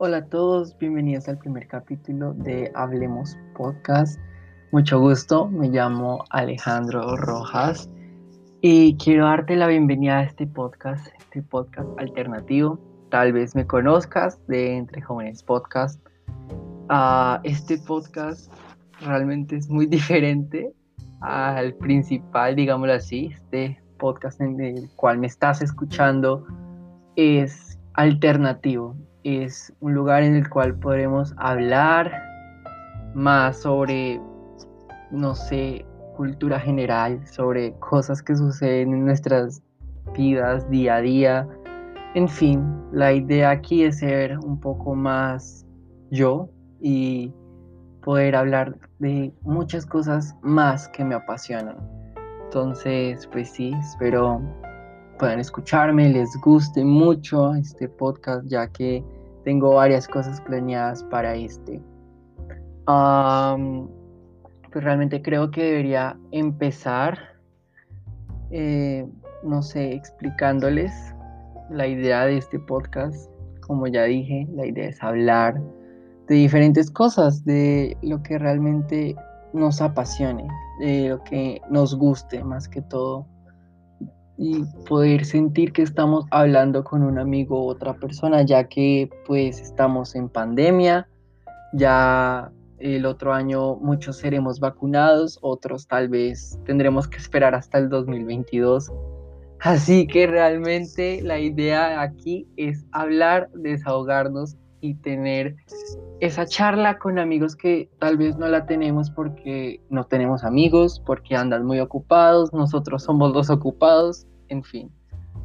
Hola a todos, bienvenidos al primer capítulo de Hablemos Podcast. Mucho gusto, me llamo Alejandro Rojas y quiero darte la bienvenida a este podcast, este podcast alternativo. Tal vez me conozcas de Entre Jóvenes Podcast. Uh, este podcast realmente es muy diferente al principal, digámoslo así. Este podcast en el cual me estás escuchando es alternativo es un lugar en el cual podremos hablar más sobre, no sé, cultura general, sobre cosas que suceden en nuestras vidas día a día. En fin, la idea aquí es ser un poco más yo y poder hablar de muchas cosas más que me apasionan. Entonces, pues sí, espero puedan escucharme, les guste mucho este podcast, ya que tengo varias cosas planeadas para este. pues realmente creo que debería empezar, eh, no sé, explicándoles la idea de este podcast. Como ya dije, la idea es hablar de diferentes cosas, de lo que realmente nos apasione, de lo que nos guste más que todo y poder sentir que estamos hablando con un amigo u otra persona, ya que pues estamos en pandemia, ya el otro año muchos seremos vacunados, otros tal vez tendremos que esperar hasta el 2022. Así que realmente la idea aquí es hablar, desahogarnos y tener esa charla con amigos que tal vez no la tenemos porque no tenemos amigos, porque andan muy ocupados, nosotros somos los ocupados, en fin.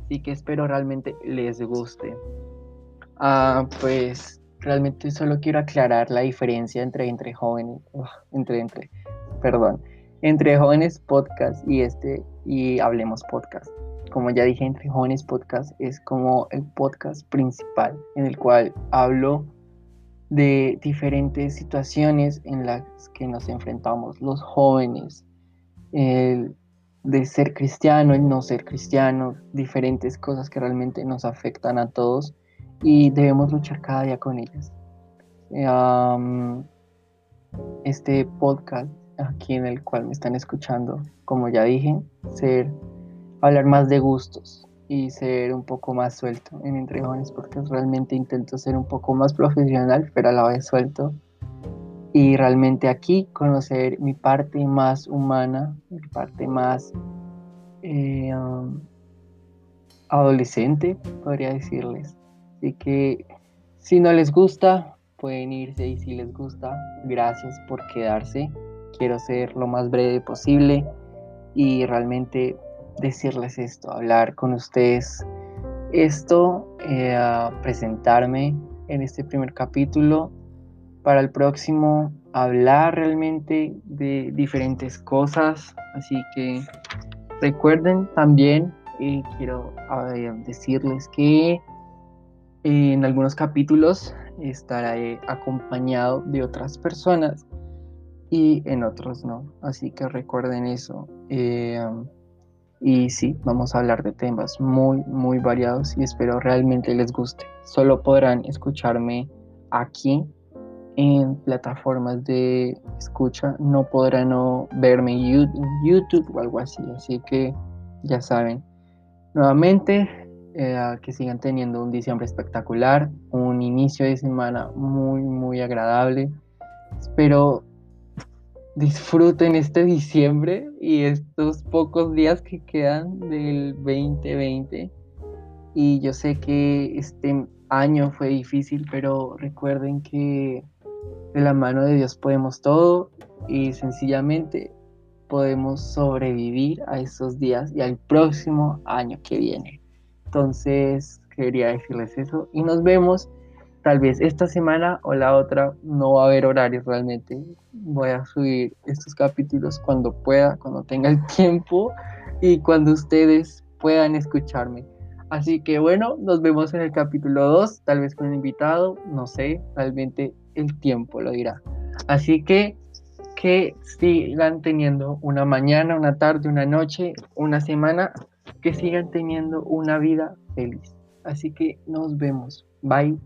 Así que espero realmente les guste. Ah, pues realmente solo quiero aclarar la diferencia entre entre jóvenes, entre entre, perdón, entre jóvenes podcast y este y hablemos podcast. Como ya dije, entre jóvenes podcast es como el podcast principal en el cual hablo de diferentes situaciones en las que nos enfrentamos los jóvenes, de ser cristiano, el no ser cristiano, diferentes cosas que realmente nos afectan a todos y debemos luchar cada día con ellas. este podcast aquí en el cual me están escuchando, como ya dije, ser hablar más de gustos, y ser un poco más suelto en Entre Jóvenes porque realmente intento ser un poco más profesional, pero a la vez suelto. Y realmente aquí conocer mi parte más humana, mi parte más eh, um, adolescente, podría decirles. Así que si no les gusta, pueden irse y si les gusta, gracias por quedarse. Quiero ser lo más breve posible y realmente decirles esto, hablar con ustedes esto, eh, presentarme en este primer capítulo. Para el próximo, hablar realmente de diferentes cosas. Así que recuerden también, eh, quiero decirles que en algunos capítulos estaré acompañado de otras personas y en otros no. Así que recuerden eso. Y sí, vamos a hablar de temas muy, muy variados y espero realmente les guste. Solo podrán escucharme aquí en plataformas de escucha, no podrán verme en YouTube o algo así. Así que ya saben. Nuevamente, eh, que sigan teniendo un diciembre espectacular, un inicio de semana muy, muy agradable. Espero disfruten este diciembre y estos pocos días que quedan del 2020. Y yo sé que este año fue difícil, pero recuerden que de la mano de Dios podemos todo y sencillamente podemos sobrevivir a esos días y al próximo año que viene. Entonces, quería decirles eso y nos vemos tal vez esta semana o la otra no va a haber horarios realmente. Voy a subir estos capítulos cuando pueda, cuando tenga el tiempo y cuando ustedes puedan escucharme. Así que bueno, nos vemos en el capítulo 2, tal vez con un invitado, no sé, realmente el tiempo lo dirá. Así que que sigan teniendo una mañana, una tarde, una noche, una semana, que sigan teniendo una vida feliz. Así que nos vemos. Bye.